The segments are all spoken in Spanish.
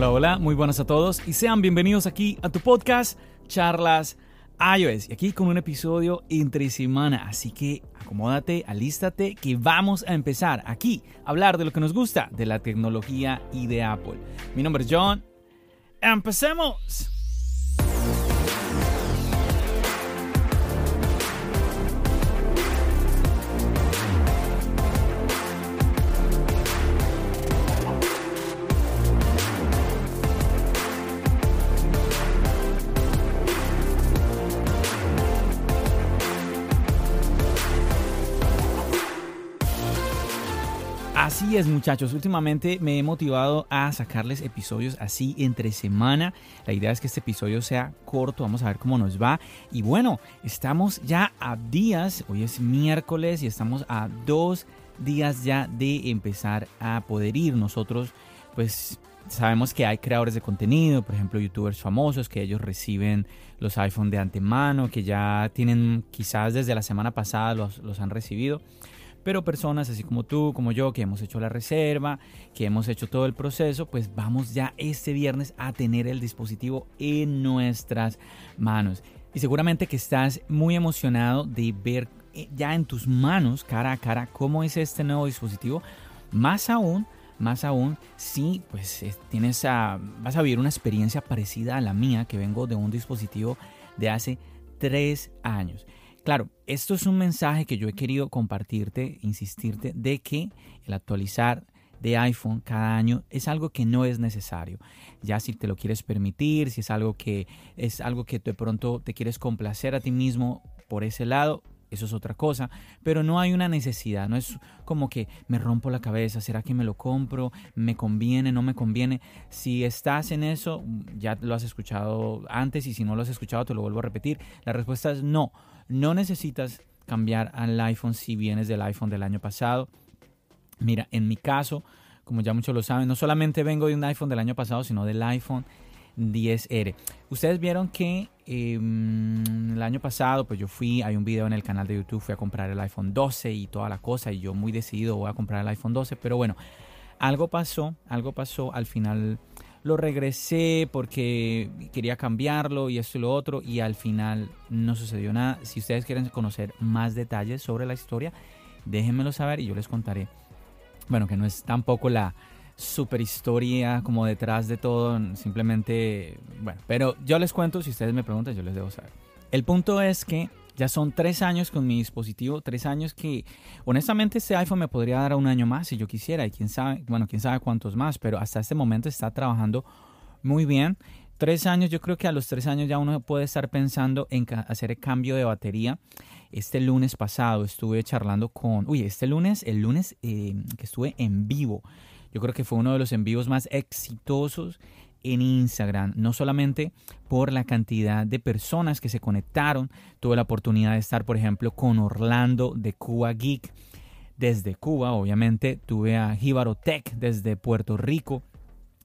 Hola, hola, muy buenas a todos y sean bienvenidos aquí a tu podcast Charlas iOS y aquí con un episodio entre semana, así que acomódate, alístate que vamos a empezar aquí a hablar de lo que nos gusta de la tecnología y de Apple. Mi nombre es John. ¡Empecemos! Así es muchachos, últimamente me he motivado a sacarles episodios así entre semana. La idea es que este episodio sea corto, vamos a ver cómo nos va. Y bueno, estamos ya a días, hoy es miércoles y estamos a dos días ya de empezar a poder ir. Nosotros pues sabemos que hay creadores de contenido, por ejemplo youtubers famosos, que ellos reciben los iPhone de antemano, que ya tienen quizás desde la semana pasada los, los han recibido pero personas así como tú, como yo, que hemos hecho la reserva, que hemos hecho todo el proceso, pues vamos ya este viernes a tener el dispositivo en nuestras manos. Y seguramente que estás muy emocionado de ver eh, ya en tus manos, cara a cara, cómo es este nuevo dispositivo. Más aún, más aún, si pues eh, tienes vas a vivir una experiencia parecida a la mía, que vengo de un dispositivo de hace tres años. Claro, esto es un mensaje que yo he querido compartirte, insistirte, de que el actualizar de iPhone cada año es algo que no es necesario. Ya si te lo quieres permitir, si es algo que es algo que de pronto te quieres complacer a ti mismo por ese lado, eso es otra cosa, pero no hay una necesidad, no es como que me rompo la cabeza, ¿será que me lo compro? ¿Me conviene? ¿No me conviene? Si estás en eso, ya lo has escuchado antes y si no lo has escuchado te lo vuelvo a repetir, la respuesta es no, no necesitas cambiar al iPhone si vienes del iPhone del año pasado. Mira, en mi caso, como ya muchos lo saben, no solamente vengo de un iPhone del año pasado, sino del iPhone 10R. Ustedes vieron que em, el año pasado, pues yo fui, hay un video en el canal de YouTube, fui a comprar el iPhone 12 y toda la cosa, y yo muy decidido voy a comprar el iPhone 12, pero bueno, algo pasó, algo pasó al final lo regresé porque quería cambiarlo y esto y lo otro y al final no sucedió nada. Si ustedes quieren conocer más detalles sobre la historia, déjenmelo saber y yo les contaré. Bueno, que no es tampoco la super historia como detrás de todo, simplemente, bueno, pero yo les cuento, si ustedes me preguntan, yo les debo saber. El punto es que ya son tres años con mi dispositivo, tres años que honestamente este iPhone me podría dar un año más si yo quisiera y quién sabe, bueno, quién sabe cuántos más, pero hasta este momento está trabajando muy bien. Tres años, yo creo que a los tres años ya uno puede estar pensando en hacer el cambio de batería. Este lunes pasado estuve charlando con, uy, este lunes, el lunes eh, que estuve en vivo, yo creo que fue uno de los envíos más exitosos en Instagram, no solamente por la cantidad de personas que se conectaron, tuve la oportunidad de estar, por ejemplo, con Orlando de Cuba Geek. Desde Cuba, obviamente, tuve a Jíbaro Tech desde Puerto Rico,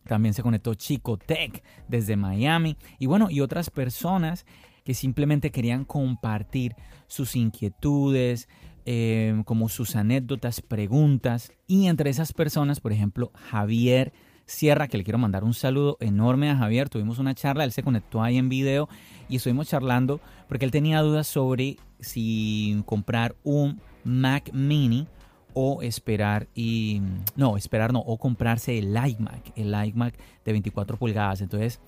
también se conectó Chico Tech desde Miami. Y bueno, y otras personas que simplemente querían compartir sus inquietudes, eh, como sus anécdotas, preguntas. Y entre esas personas, por ejemplo, Javier Sierra, que le quiero mandar un saludo enorme a Javier. Tuvimos una charla, él se conectó ahí en video y estuvimos charlando porque él tenía dudas sobre si comprar un Mac mini o esperar y no, esperar no, o comprarse el iMac, el iMac de 24 pulgadas. Entonces,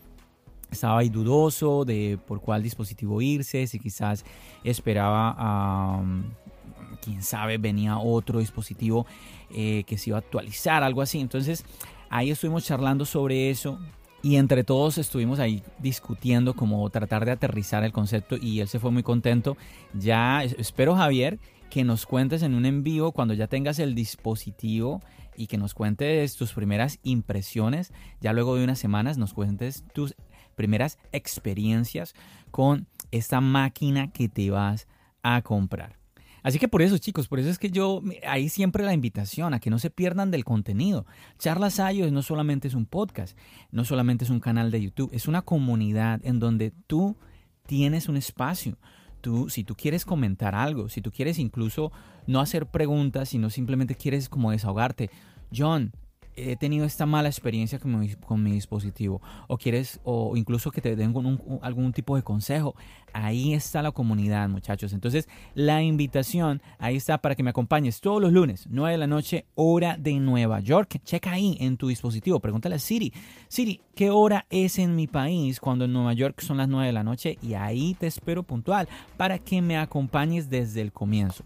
estaba ahí dudoso de por cuál dispositivo irse, si quizás esperaba a quién sabe, venía otro dispositivo eh, que se iba a actualizar, algo así. Entonces, Ahí estuvimos charlando sobre eso y entre todos estuvimos ahí discutiendo como tratar de aterrizar el concepto y él se fue muy contento. Ya espero Javier que nos cuentes en un envío cuando ya tengas el dispositivo y que nos cuentes tus primeras impresiones. Ya luego de unas semanas nos cuentes tus primeras experiencias con esta máquina que te vas a comprar. Así que por eso, chicos, por eso es que yo, ahí siempre la invitación a que no se pierdan del contenido. Charlas Ayos no solamente es un podcast, no solamente es un canal de YouTube, es una comunidad en donde tú tienes un espacio. Tú, si tú quieres comentar algo, si tú quieres incluso no hacer preguntas, sino simplemente quieres como desahogarte, John, he tenido esta mala experiencia con mi, dispositivo o quieres o incluso que te den algún tipo de consejo, ahí está la comunidad muchachos. Entonces la invitación ahí está para que me acompañes todos los lunes, 9 de la noche, hora de Nueva York. Checa ahí en tu dispositivo, pregúntale a Siri, Siri, ¿qué hora es en mi país cuando en Nueva York son las 9 de la noche? Y ahí te espero puntual para que me acompañes desde el comienzo.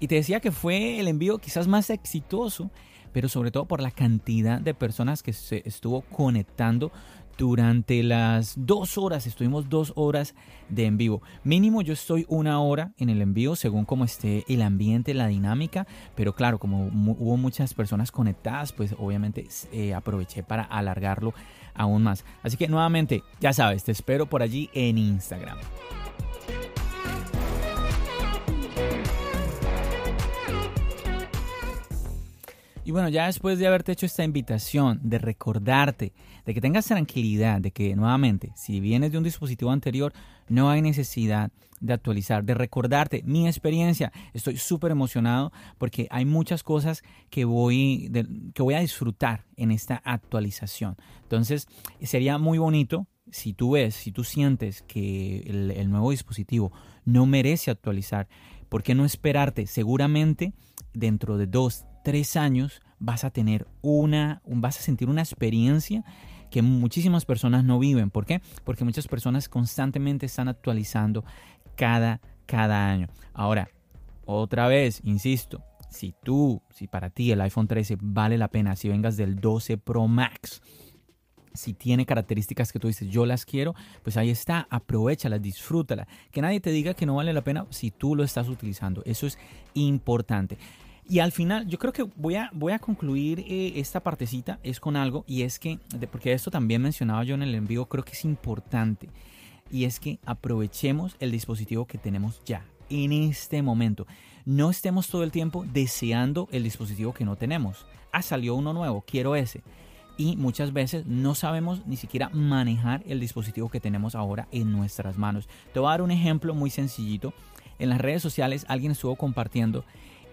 Y te decía que fue el envío quizás más exitoso pero sobre todo por la cantidad de personas que se estuvo conectando durante las dos horas, estuvimos dos horas de en vivo. Mínimo yo estoy una hora en el envío según cómo esté el ambiente, la dinámica, pero claro, como hubo muchas personas conectadas, pues obviamente eh, aproveché para alargarlo aún más. Así que nuevamente, ya sabes, te espero por allí en Instagram. Y bueno, ya después de haberte hecho esta invitación, de recordarte, de que tengas tranquilidad, de que nuevamente, si vienes de un dispositivo anterior, no hay necesidad de actualizar, de recordarte mi experiencia. Estoy súper emocionado porque hay muchas cosas que voy, que voy a disfrutar en esta actualización. Entonces, sería muy bonito si tú ves, si tú sientes que el, nuevo dispositivo no merece actualizar, ¿por qué no esperarte? Seguramente dentro de dos, tres años vas a tener una, vas a sentir una experiencia que muchísimas personas no viven. ¿Por qué? Porque muchas personas constantemente están actualizando cada, cada año. Ahora, otra vez, insisto, si tú, si para ti el iPhone 13 vale la pena, si vengas del 12 Pro Max, si tiene características que tú dices, yo las quiero, pues ahí está, aprovechalas, disfrútala. Que nadie te diga que no vale la pena si tú lo estás utilizando. Eso es importante. Y al final, yo creo que voy a, voy a concluir eh, esta partecita, es con algo, y es que, porque esto también mencionaba yo en el envío, creo que es importante, y es que aprovechemos el dispositivo que tenemos ya, en este momento. No estemos todo el tiempo deseando el dispositivo que no tenemos. Ah, salió uno nuevo, quiero ese. Y muchas veces no sabemos ni siquiera manejar el dispositivo que tenemos ahora en nuestras manos. Te voy a dar un ejemplo muy sencillito. En las redes sociales alguien estuvo compartiendo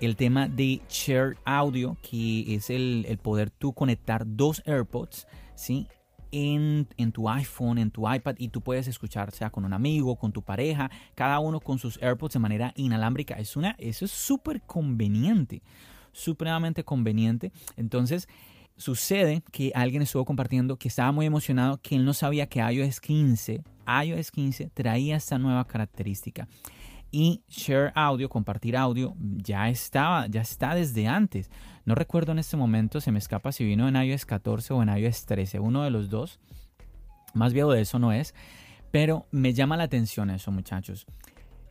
el tema de Share Audio, que es el, poder tú conectar dos AirPods, ¿sí? En, en, tu iPhone, en tu iPad y tú puedes escuchar sea con un amigo, con tu pareja, cada uno con sus AirPods de manera inalámbrica. Es una, eso es súper conveniente, supremamente conveniente. Entonces, sucede que alguien estuvo compartiendo que estaba muy emocionado, que él no sabía que iOS 15, iOS 15 traía esta nueva característica y share audio, compartir audio, ya estaba, ya está desde antes. No recuerdo en este momento, se me escapa si vino en iOS 14 o en iOS 13, uno de los dos. Más viejo de eso no es, pero me llama la atención eso, muchachos.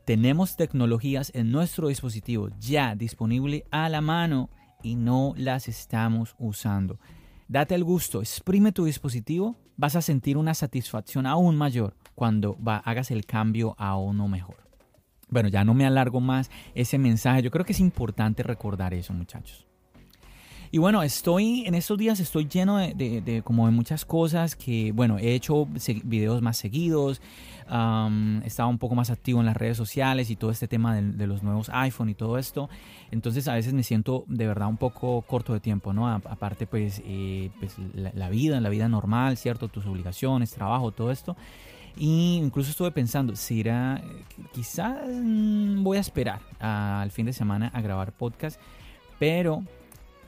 Tenemos tecnologías en nuestro dispositivo ya disponible a la mano y no las estamos usando. Date el gusto, exprime tu dispositivo, vas a sentir una satisfacción aún mayor cuando hagas el cambio a uno mejor. Bueno, ya no me alargo más ese mensaje. Yo creo que es importante recordar eso, muchachos. Y bueno, estoy en estos días estoy lleno de, como de muchas cosas que, bueno, he hecho videos más seguidos, he estado un poco más activo en las redes sociales y todo este tema de, los nuevos iPhone y todo esto. Entonces a veces me siento de verdad un poco corto de tiempo, ¿no? aparte pues, eh, pues la, la, vida, la vida normal, ¿cierto? Tus obligaciones, trabajo, todo esto. Y incluso estuve pensando, si era, quizás mm, voy a esperar al fin de semana a grabar podcast, pero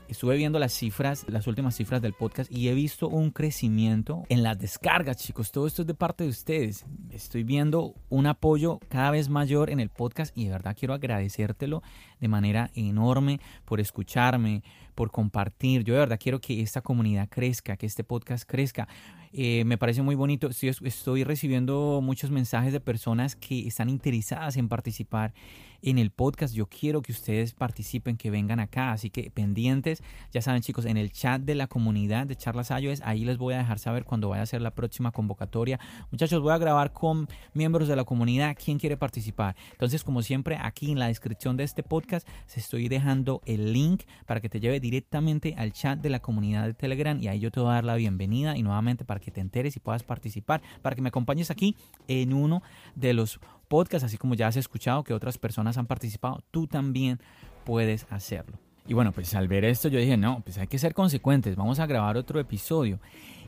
estuve viendo las cifras, las últimas cifras del podcast y he visto un crecimiento en las descargas, chicos. Todo esto es de parte de ustedes. Estoy viendo un apoyo cada vez mayor en el podcast y de verdad quiero agradecértelo de manera enorme por escucharme, por compartir. Yo de verdad quiero que esta comunidad crezca, que este podcast crezca. Eh, me parece muy bonito. Estoy, recibiendo muchos mensajes de personas que están interesadas en participar en el podcast. Yo quiero que ustedes participen, que vengan acá. Así que pendientes, ya saben chicos, en el chat de la comunidad de Charlas iOS, ahí les voy a dejar saber cuando vaya a ser la próxima convocatoria. Muchachos, voy a grabar con miembros de la comunidad. ¿Quién quiere participar? Entonces, como siempre, aquí en la descripción de este podcast, se estoy dejando el link para que te lleve directamente al chat de la comunidad de Telegram y ahí yo te voy a dar la bienvenida y nuevamente para que te enteres y puedas participar, para que me acompañes aquí en uno de los podcasts, así como ya has escuchado que otras personas han participado, tú también puedes hacerlo. Y bueno, pues al ver esto yo dije, no, pues hay que ser consecuentes, vamos a grabar otro episodio.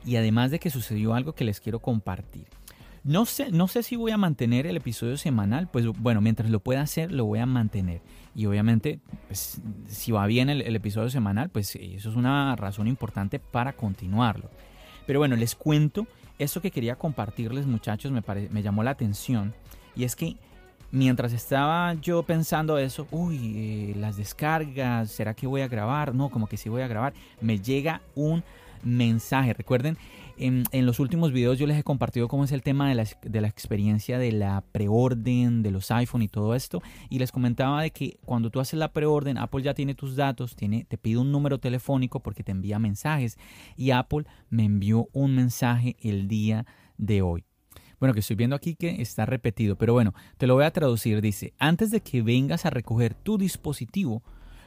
Y además de que sucedió algo que les quiero compartir. No sé, no sé si voy a mantener el episodio semanal, pues bueno, mientras lo pueda hacer, lo voy a mantener. Y obviamente, pues, si va bien el, episodio semanal, pues eso es una razón importante para continuarlo. Pero bueno, les cuento, eso que quería compartirles muchachos me, me llamó la atención. Y es que mientras estaba yo pensando eso, uy, eh, las descargas, ¿será que voy a grabar? No, como que sí voy a grabar. Me llega un mensaje. Recuerden, en, los últimos videos yo les he compartido cómo es el tema de la, de la experiencia de la preorden, de los iPhone y todo esto. Y les comentaba de que cuando tú haces la preorden, Apple ya tiene tus datos, tiene, te pide un número telefónico porque te envía mensajes. Y Apple me envió un mensaje el día de hoy. Bueno, que estoy viendo aquí que está repetido, pero bueno, te lo voy a traducir. Dice, antes de que vengas a recoger tu dispositivo,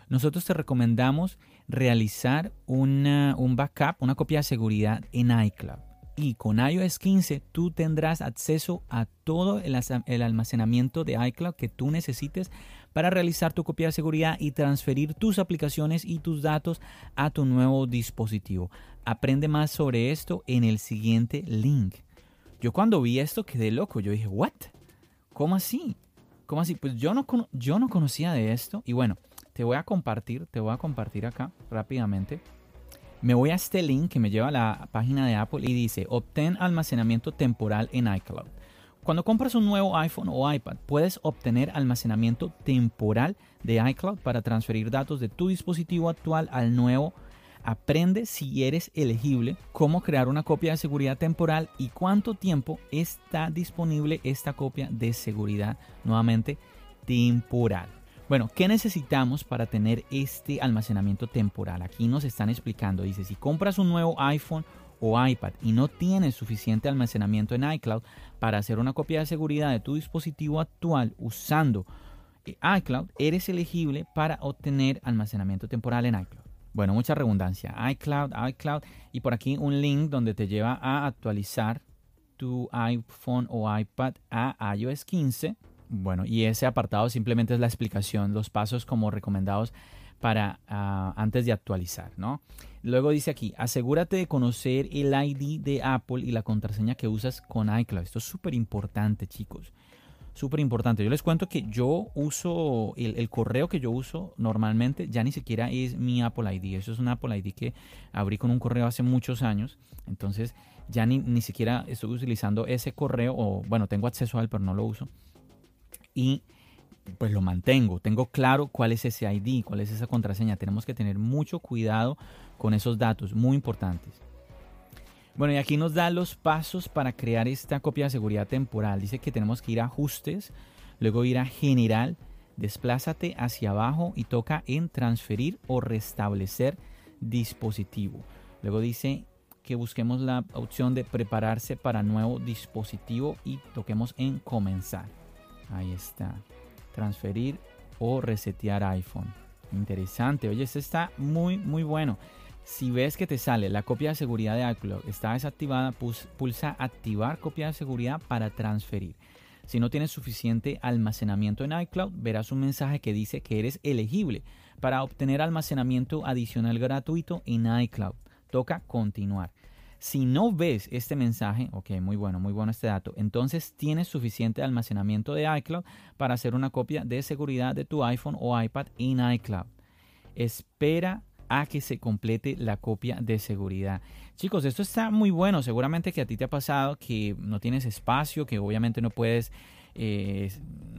nosotros te recomendamos realizar un backup, una copia de seguridad en iCloud. Y con iOS 15 tú tendrás acceso a todo el, el almacenamiento de iCloud que tú necesites para realizar tu copia de seguridad y transferir tus aplicaciones y tus datos a tu nuevo dispositivo. Aprende más sobre esto en el siguiente link. Yo cuando vi esto quedé loco. Yo dije, ¿what? ¿Cómo así? ¿Cómo así? Pues yo no, yo no conocía de esto. Y bueno, te voy a compartir, te voy a compartir acá rápidamente. Me voy a este link que me lleva a la página de Apple y dice, obtén almacenamiento temporal en iCloud. Cuando compras un nuevo iPhone o iPad, puedes obtener almacenamiento temporal de iCloud para transferir datos de tu dispositivo actual al nuevo. Aprende si eres elegible, cómo crear una copia de seguridad temporal y cuánto tiempo está disponible esta copia de seguridad nuevamente temporal. Bueno, ¿qué necesitamos para tener este almacenamiento temporal? Aquí nos están explicando, dice, si compras un nuevo iPhone o iPad y no tienes suficiente almacenamiento en iCloud para hacer una copia de seguridad de tu dispositivo actual usando eh, iCloud, eres elegible para obtener almacenamiento temporal en iCloud. Bueno, mucha redundancia. iCloud, iCloud y por aquí un link donde te lleva a actualizar tu iPhone o iPad a iOS 15 bueno, y ese apartado simplemente es la explicación, los pasos como recomendados para ah, antes de actualizar, ¿no? Luego dice aquí, asegúrate de conocer el ID de Apple y la contraseña que usas con iCloud. Esto es súper importante, chicos. Súper importante. Yo les cuento que yo uso, el, correo que yo uso normalmente ya ni siquiera es mi Apple ID. Eso es un Apple ID que abrí con un correo hace muchos años. Entonces ya ni, ni siquiera estoy utilizando ese correo o bueno, tengo acceso a él, pero no lo uso y pues lo mantengo. Tengo claro cuál es ese ID, cuál es esa contraseña. Tenemos que tener mucho cuidado con esos datos, muy importantes. Bueno, y aquí nos da los pasos para crear esta copia de seguridad temporal. Dice que tenemos que ir a ajustes, luego ir a general, desplázate hacia abajo y toca en transferir o restablecer dispositivo. Luego dice que busquemos la opción de prepararse para nuevo dispositivo y toquemos en comenzar. Ahí está. Transferir o resetear iPhone. Interesante. Oye, esto está muy, muy bueno. Si ves que te sale la copia de seguridad de iCloud está desactivada, pulsa activar copia de seguridad para transferir. Si no tienes suficiente almacenamiento en iCloud, verás un mensaje que dice que eres elegible para obtener almacenamiento adicional gratuito en iCloud. Toca continuar. Si no ves este mensaje, ok, muy bueno, muy bueno este dato, entonces tienes suficiente almacenamiento de iCloud para hacer una copia de seguridad de tu iPhone o iPad en iCloud. Espera a que se complete la copia de seguridad. Chicos, esto está muy bueno. Seguramente que a ti te ha pasado que no tienes espacio, que obviamente no puedes, eh,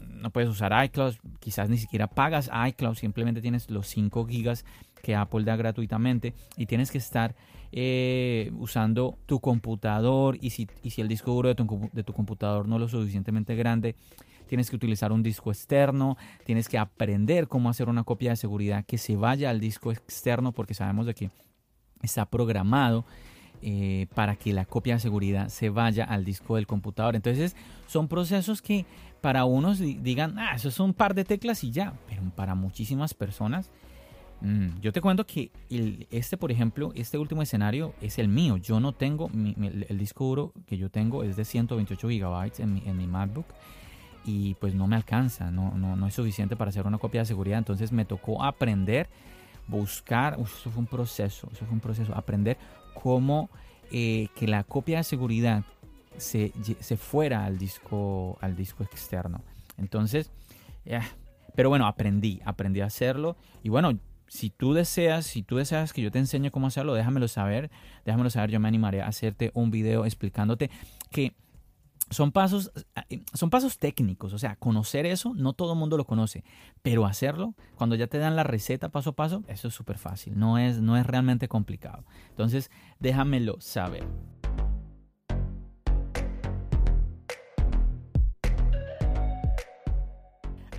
no puedes usar iCloud, quizás ni siquiera pagas iCloud, simplemente tienes los 5 gigas que Apple da gratuitamente y tienes que estar eh, usando tu computador y si, el disco duro de tu, de tu computador no es lo suficientemente grande, tienes que utilizar un disco externo, tienes que aprender cómo hacer una copia de seguridad que se vaya al disco externo porque sabemos de que está programado eh, para que la copia de seguridad se vaya al disco del computador. Entonces son procesos que para unos digan, ah, eso es un par de teclas y ya, pero para muchísimas personas, mm, yo te cuento que este, por ejemplo, este último escenario es el mío. Yo no tengo, el disco duro que yo tengo es de 128 gigabytes en mi, en mi MacBook y pues no me alcanza, no, no, no es suficiente para hacer una copia de seguridad. Entonces me tocó aprender buscar, eso fue un proceso, eso fue un proceso, aprender cómo eh, que la copia de seguridad se, fuera al disco, al disco externo. Entonces, pero bueno, aprendí, aprendí a hacerlo y bueno, si tú deseas, si tú deseas que yo te enseñe cómo hacerlo, déjamelo saber, déjamelo saber, yo me animaré a hacerte un video explicándote que son pasos, son pasos técnicos, o sea, conocer eso, no todo el mundo lo conoce, pero hacerlo, cuando ya te dan la receta paso a paso, eso es súper fácil, no es, no es realmente complicado. Entonces, déjamelo saber.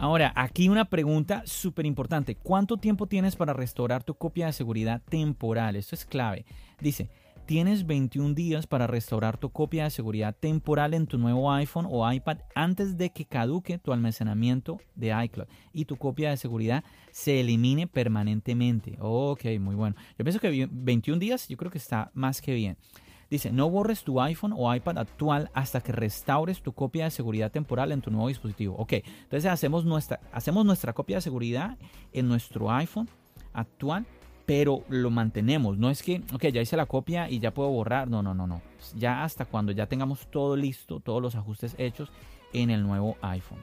Ahora, aquí una pregunta súper importante. ¿Cuánto tiempo tienes para restaurar tu copia de seguridad temporal? Esto es clave. Dice, Tienes 21 días para restaurar tu copia de seguridad temporal en tu nuevo iPhone o iPad antes de que caduque tu almacenamiento de iCloud y tu copia de seguridad se elimine permanentemente. Ok, muy bueno. Yo pienso que 21 días yo creo que está más que bien. Dice, no borres tu iPhone o iPad actual hasta que restaures tu copia de seguridad temporal en tu nuevo dispositivo. Ok, entonces hacemos nuestra, hacemos nuestra copia de seguridad en nuestro iPhone actual pero lo mantenemos. No es que, ok, ya hice la copia y ya puedo borrar. No, no, no, no. Ya hasta cuando ya tengamos todo listo, todos los ajustes hechos en el nuevo iPhone.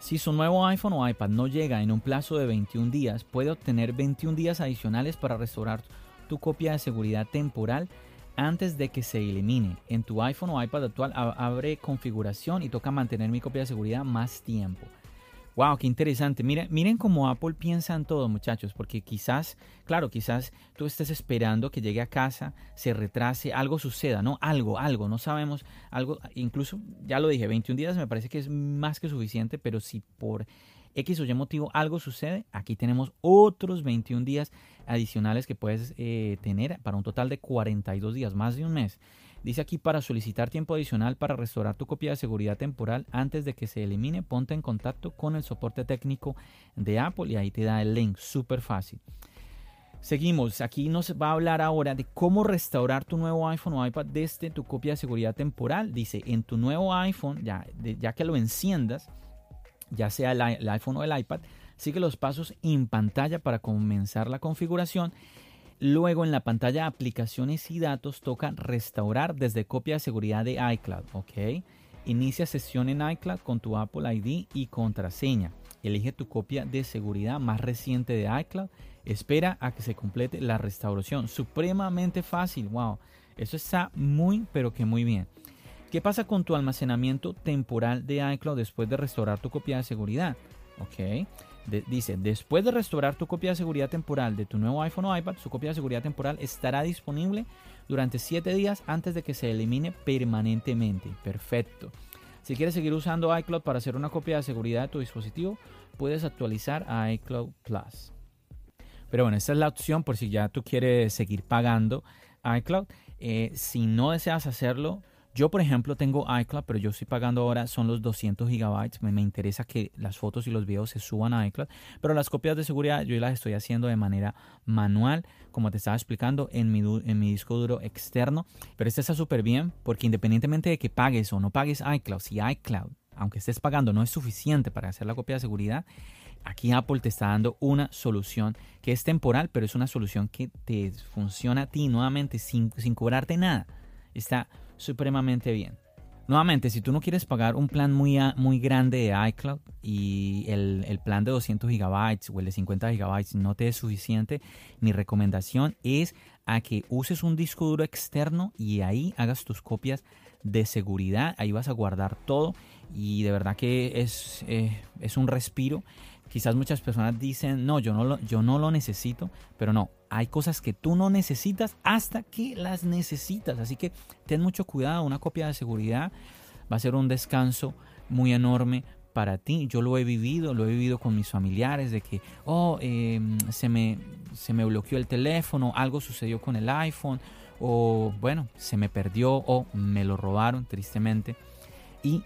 Si su nuevo iPhone o iPad no llega en un plazo de 21 días, puede obtener 21 días adicionales para restaurar tu copia de seguridad temporal antes de que se elimine. En tu iPhone o iPad actual abre configuración y toca mantener mi copia de seguridad más tiempo. Wow, qué interesante. Miren, miren cómo Apple piensa en todo, muchachos, porque quizás, claro, quizás tú estés esperando que llegue a casa, se retrase, algo suceda, ¿no? Algo, algo, no sabemos, algo, incluso, ya lo dije, 21 días me parece que es más que suficiente, pero si por X o Y motivo algo sucede, aquí tenemos otros 21 días adicionales que puedes eh, tener para un total de 42 días, más de un mes. Dice aquí para solicitar tiempo adicional para restaurar tu copia de seguridad temporal antes de que se elimine, ponte en contacto con el soporte técnico de Apple y ahí te da el link, súper fácil. Seguimos, aquí nos va a hablar ahora de cómo restaurar tu nuevo iPhone o iPad desde tu copia de seguridad temporal. Dice, en tu nuevo iPhone, ya, ya que lo enciendas, ya sea el, iPhone o el iPad, sigue los pasos en pantalla para comenzar la configuración Luego en la pantalla aplicaciones y datos toca restaurar desde copia de seguridad de iCloud. Ok. Inicia sesión en iCloud con tu Apple ID y contraseña. Elige tu copia de seguridad más reciente de iCloud. Espera a que se complete la restauración. Supremamente fácil. Wow. Eso está muy, pero que muy bien. ¿Qué pasa con tu almacenamiento temporal de iCloud después de restaurar tu copia de seguridad? Ok dice, después de restaurar tu copia de seguridad temporal de tu nuevo iPhone o iPad, su copia de seguridad temporal estará disponible durante 7 días antes de que se elimine permanentemente. Perfecto. Si quieres seguir usando iCloud para hacer una copia de seguridad de tu dispositivo, puedes actualizar a iCloud Plus. Pero bueno, esta es la opción por si ya tú quieres seguir pagando iCloud. Eh, si no deseas hacerlo, yo, por ejemplo, tengo iCloud, pero yo estoy pagando ahora, son los 200 gigabytes. Me, interesa que las fotos y los videos se suban a iCloud, pero las copias de seguridad yo las estoy haciendo de manera manual, como te estaba explicando, en mi, en mi disco duro externo. Pero este está súper bien porque independientemente de que pagues o no pagues iCloud, si iCloud, aunque estés pagando, no es suficiente para hacer la copia de seguridad, aquí Apple te está dando una solución que es temporal, pero es una solución que te funciona a ti nuevamente sin, sin cobrarte nada. Está supremamente bien. Nuevamente, si tú no quieres pagar un plan muy, muy grande de iCloud y el, el, plan de 200 gigabytes o el de 50 gigabytes no te es suficiente, mi recomendación es a que uses un disco duro externo y ahí hagas tus copias de seguridad. Ahí vas a guardar todo y de verdad que es, eh, es un respiro Quizás muchas personas dicen, no, yo no, lo, yo no lo necesito, pero no, hay cosas que tú no necesitas hasta que las necesitas. Así que ten mucho cuidado, una copia de seguridad va a ser un descanso muy enorme para ti. Yo lo he vivido, lo he vivido con mis familiares, de que, oh, em, se, me, se me bloqueó el teléfono, algo sucedió con el iPhone, o bueno, se me perdió o me lo robaron, tristemente. Y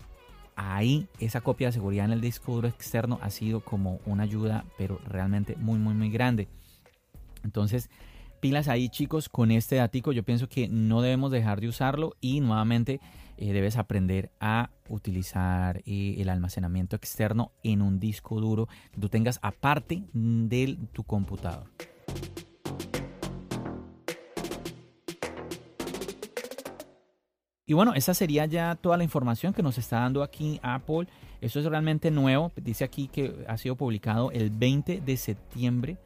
ahí esa copia de seguridad en el disco duro externo ha sido como una ayuda, pero realmente muy, muy, muy grande. Entonces, pilas ahí chicos con este datico. Yo pienso que no debemos dejar de usarlo y nuevamente eh, debes aprender a utilizar eh, el almacenamiento externo en un disco duro que tú tengas aparte de tu computador. Y bueno, esa sería ya toda la información que nos está dando aquí Apple. Eso es realmente nuevo. Dice aquí que ha sido publicado el 20 de septiembre,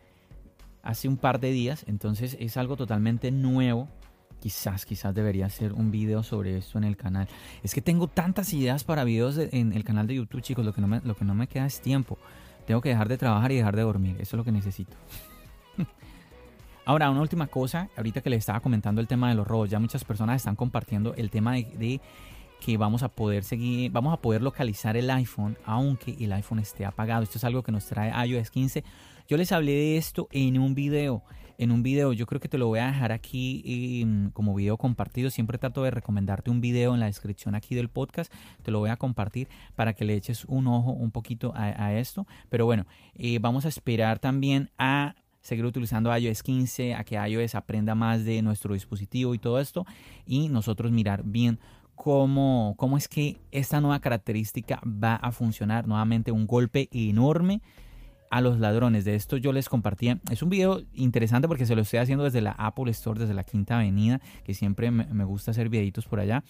hace un par de días. Entonces es algo totalmente nuevo. Quizás, quizás debería hacer un video sobre esto en el canal. Es que tengo tantas ideas para videos en el canal de YouTube, chicos. Lo que, no me, lo que no me queda es tiempo. Tengo que dejar de trabajar y dejar de dormir. Eso es lo que necesito. Ahora, una última cosa, ahorita que les estaba comentando el tema de los robos, ya muchas personas están compartiendo el tema de, que vamos a poder seguir, vamos a poder localizar el iPhone aunque el iPhone esté apagado. Esto es algo que nos trae iOS 15. Yo les hablé de esto en un video. En un video, yo creo que te lo voy a dejar aquí em, como video compartido. Siempre trato de recomendarte un video en la descripción aquí del podcast. Te lo voy a compartir para que le eches un ojo un poquito a, esto. Pero bueno, eh, vamos a esperar también a seguir utilizando iOS 15, a que iOS aprenda más de nuestro dispositivo y todo esto, y nosotros mirar bien cómo, cómo es que esta nueva característica va a funcionar. Nuevamente un golpe enorme a los ladrones. De esto yo les compartía. Es un video interesante porque se lo estoy haciendo desde la Apple Store, desde la Quinta Avenida, que siempre me, gusta hacer videitos por allá.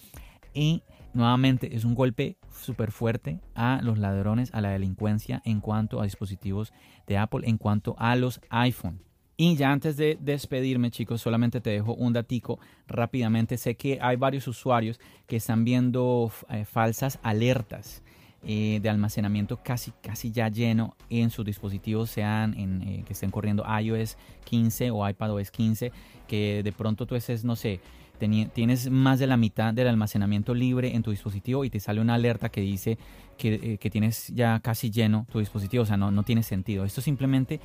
Y nuevamente es un golpe súper fuerte a los ladrones, a la delincuencia en cuanto a dispositivos de Apple, en cuanto a los iPhone. Y ya antes de despedirme, chicos, solamente te dejo un datico rápidamente. Sé que hay varios usuarios que están viendo eh, falsas alertas eh, de almacenamiento casi, casi ya lleno en sus dispositivos, sean en, eh, que estén corriendo iOS 15 o iPadOS 15, que de pronto tú estés, no sé, tienes más de la mitad del almacenamiento libre en tu dispositivo y te sale una alerta que dice que, eh, tienes ya casi lleno tu dispositivo, o sea, no, no tiene sentido. Esto simplemente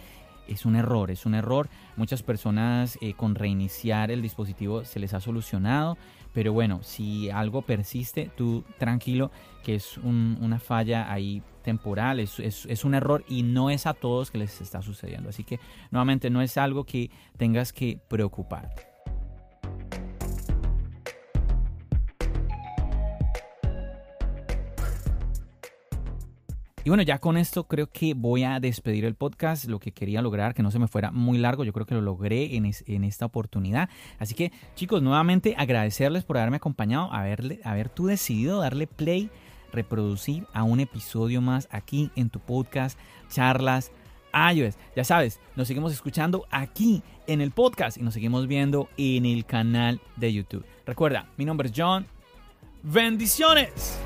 es un error, es un error. Muchas personas eh, con reiniciar el dispositivo se les ha solucionado, pero bueno, si algo persiste, tú tranquilo que es una falla ahí temporal, es, es, un error y no es a todos que les está sucediendo. Así que nuevamente no es algo que tengas que preocuparte. Y bueno, ya con esto creo que voy a despedir el podcast, lo que quería lograr, que no se me fuera muy largo, yo creo que lo logré en, en esta oportunidad. Así que chicos, nuevamente agradecerles por haberme acompañado, haberle, haber tú decidido darle play, reproducir a un episodio más aquí en tu podcast, charlas. iOS, ya sabes, nos seguimos escuchando aquí en el podcast y nos seguimos viendo en el canal de YouTube. Recuerda, mi nombre es John. Bendiciones.